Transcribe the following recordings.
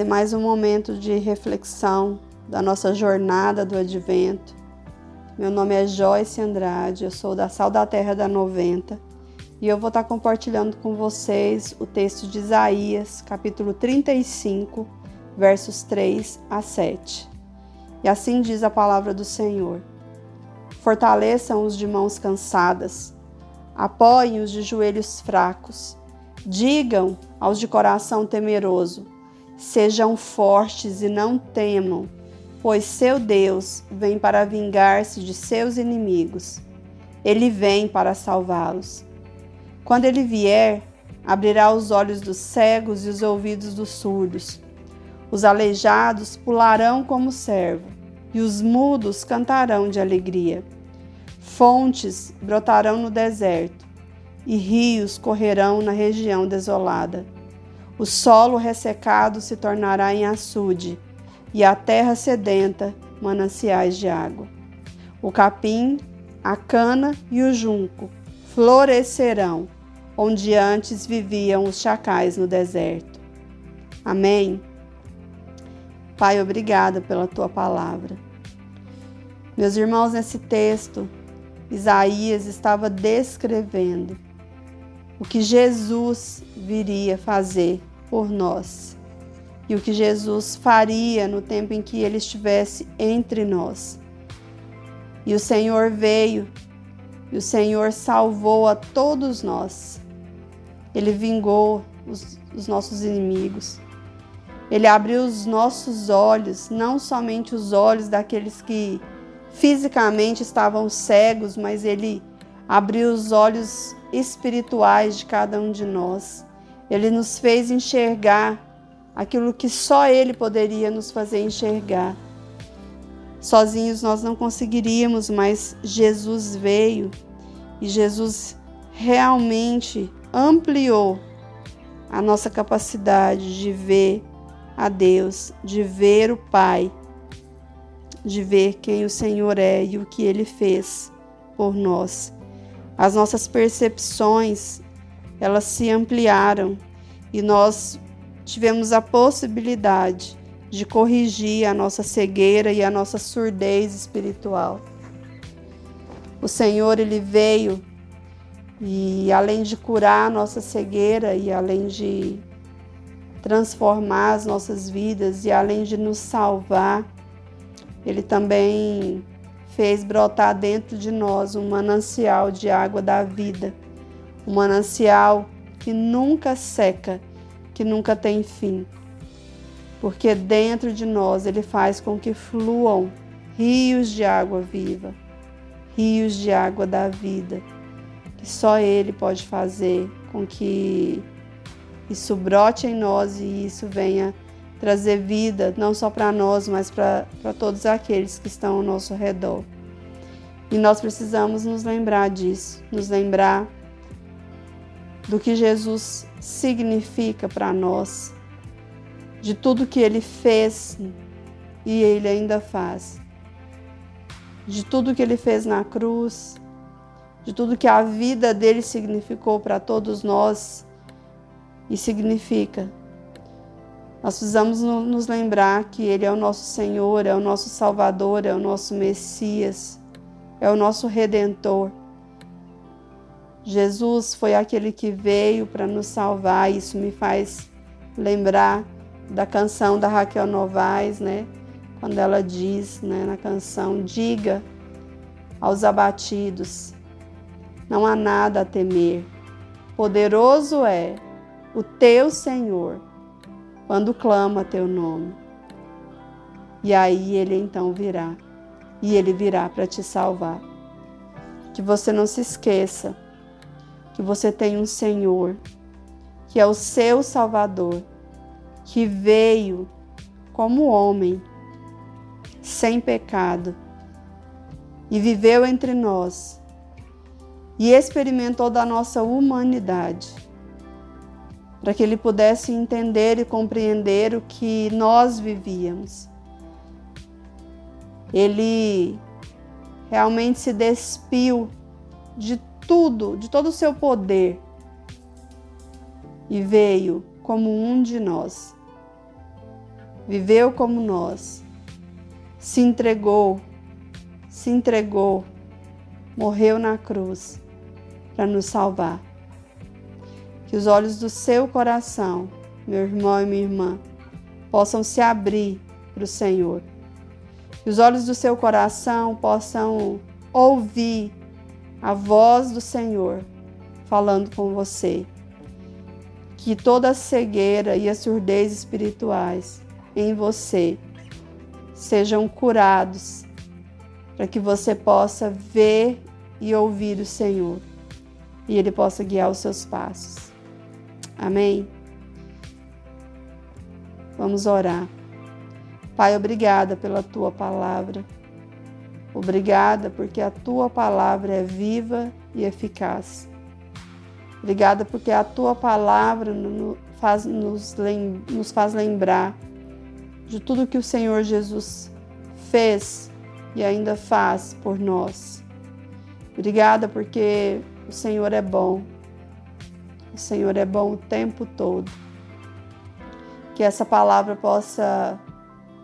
É mais um momento de reflexão da nossa jornada do advento. Meu nome é Joyce Andrade, eu sou da Sal da Terra da 90 e eu vou estar compartilhando com vocês o texto de Isaías, capítulo 35, versos 3 a 7. E assim diz a palavra do Senhor: Fortaleçam os de mãos cansadas, apoiem os de joelhos fracos, digam aos de coração temeroso: sejam fortes e não temam, pois seu Deus vem para vingar-se de seus inimigos. Ele vem para salvá-los. Quando ele vier, abrirá os olhos dos cegos e os ouvidos dos surdos. Os aleijados pularão como servo, e os mudos cantarão de alegria. Fontes brotarão no deserto, e rios correrão na região desolada. O solo ressecado se tornará em açude, e a terra sedenta mananciais de água. O capim, a cana e o junco florescerão, onde antes viviam os chacais no deserto. Amém. Pai, obrigada pela tua palavra. Meus irmãos, nesse texto, Isaías estava descrevendo o que Jesus viria fazer por nós e o que Jesus faria no tempo em que ele estivesse entre nós. E o Senhor veio e o Senhor salvou a todos nós. Ele vingou os, os nossos inimigos. Ele abriu os nossos olhos, não somente os olhos daqueles que fisicamente estavam cegos, mas ele abriu os olhos espirituais de cada um de nós. Ele nos fez enxergar aquilo que só ele poderia nos fazer enxergar. Sozinhos nós não conseguiríamos, mas Jesus veio e Jesus realmente ampliou a nossa capacidade de ver a Deus, de ver o Pai, de ver quem o Senhor é e o que ele fez por nós. As nossas percepções, elas se ampliaram e nós tivemos a possibilidade de corrigir a nossa cegueira e a nossa surdez espiritual. O Senhor ele veio e além de curar a nossa cegueira e além de transformar as nossas vidas e além de nos salvar, ele também fez brotar dentro de nós um manancial de água da vida, um manancial que nunca seca, que nunca tem fim. Porque dentro de nós ele faz com que fluam rios de água viva, rios de água da vida, que só ele pode fazer com que isso brote em nós e isso venha trazer vida, não só para nós, mas para todos aqueles que estão ao nosso redor. E nós precisamos nos lembrar disso, nos lembrar do que Jesus significa para nós, de tudo que ele fez e ele ainda faz, de tudo que ele fez na cruz, de tudo que a vida dele significou para todos nós e significa. Nós precisamos nos lembrar que Ele é o nosso Senhor, é o nosso Salvador, é o nosso Messias, é o nosso Redentor. Jesus foi aquele que veio para nos salvar. Isso me faz lembrar da canção da Raquel Novaes, né? Quando ela diz, né, na canção: Diga aos abatidos, não há nada a temer. Poderoso é o teu Senhor quando clama teu nome. E aí ele então virá, e ele virá para te salvar. Que você não se esqueça que você tem um Senhor, que é o seu Salvador, que veio como homem, sem pecado, e viveu entre nós, e experimentou da nossa humanidade para que ele pudesse entender e compreender o que nós vivíamos. Ele realmente se despiu de tudo, de todo o seu poder e veio como um de nós. viveu como nós, se entregou, se entregou, morreu na cruz para nos salvar. Que os olhos do seu coração, meu irmão e minha irmã, possam se abrir para o Senhor. Que os olhos do seu coração possam ouvir a voz do Senhor falando com você. Que toda a cegueira e a surdez espirituais em você sejam curados, para que você possa ver e ouvir o Senhor e Ele possa guiar os seus passos. Amém? Vamos orar. Pai, obrigada pela tua palavra. Obrigada porque a tua palavra é viva e eficaz. Obrigada porque a tua palavra nos faz, lembrar de tudo que o Senhor Jesus fez e ainda faz por nós. Obrigada porque o Senhor é bom. O Senhor é bom o tempo todo. Que essa palavra possa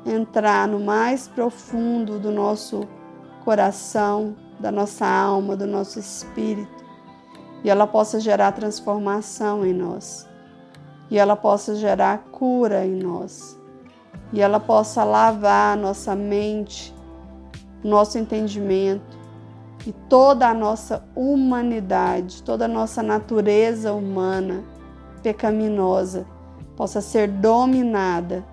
entrar no mais profundo do nosso coração, da nossa alma, do nosso espírito, e ela possa gerar transformação em nós, e ela possa gerar cura em nós, e ela possa lavar nossa mente, nosso entendimento e toda a nossa humanidade, toda a nossa natureza humana pecaminosa possa ser dominada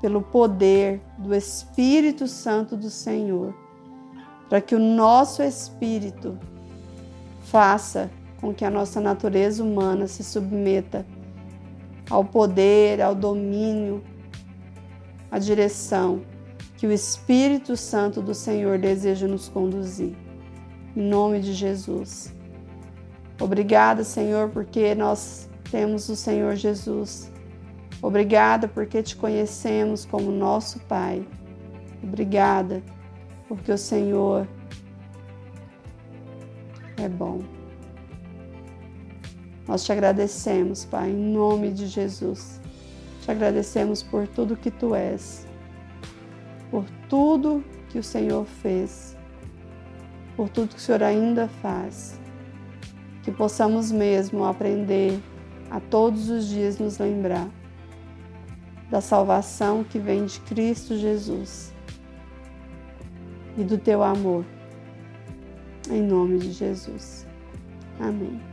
pelo poder do Espírito Santo do Senhor, para que o nosso espírito faça com que a nossa natureza humana se submeta ao poder, ao domínio a direção que o Espírito Santo do Senhor deseja nos conduzir. Em nome de Jesus. Obrigada, Senhor, porque nós temos o Senhor Jesus. Obrigada porque te conhecemos como nosso Pai. Obrigada porque o Senhor é bom. Nós te agradecemos, Pai, em nome de Jesus. Te agradecemos por tudo que tu és, por tudo que o Senhor fez, por tudo que o Senhor ainda faz. Que possamos mesmo aprender a todos os dias nos lembrar da salvação que vem de Cristo Jesus e do teu amor. Em nome de Jesus. Amém.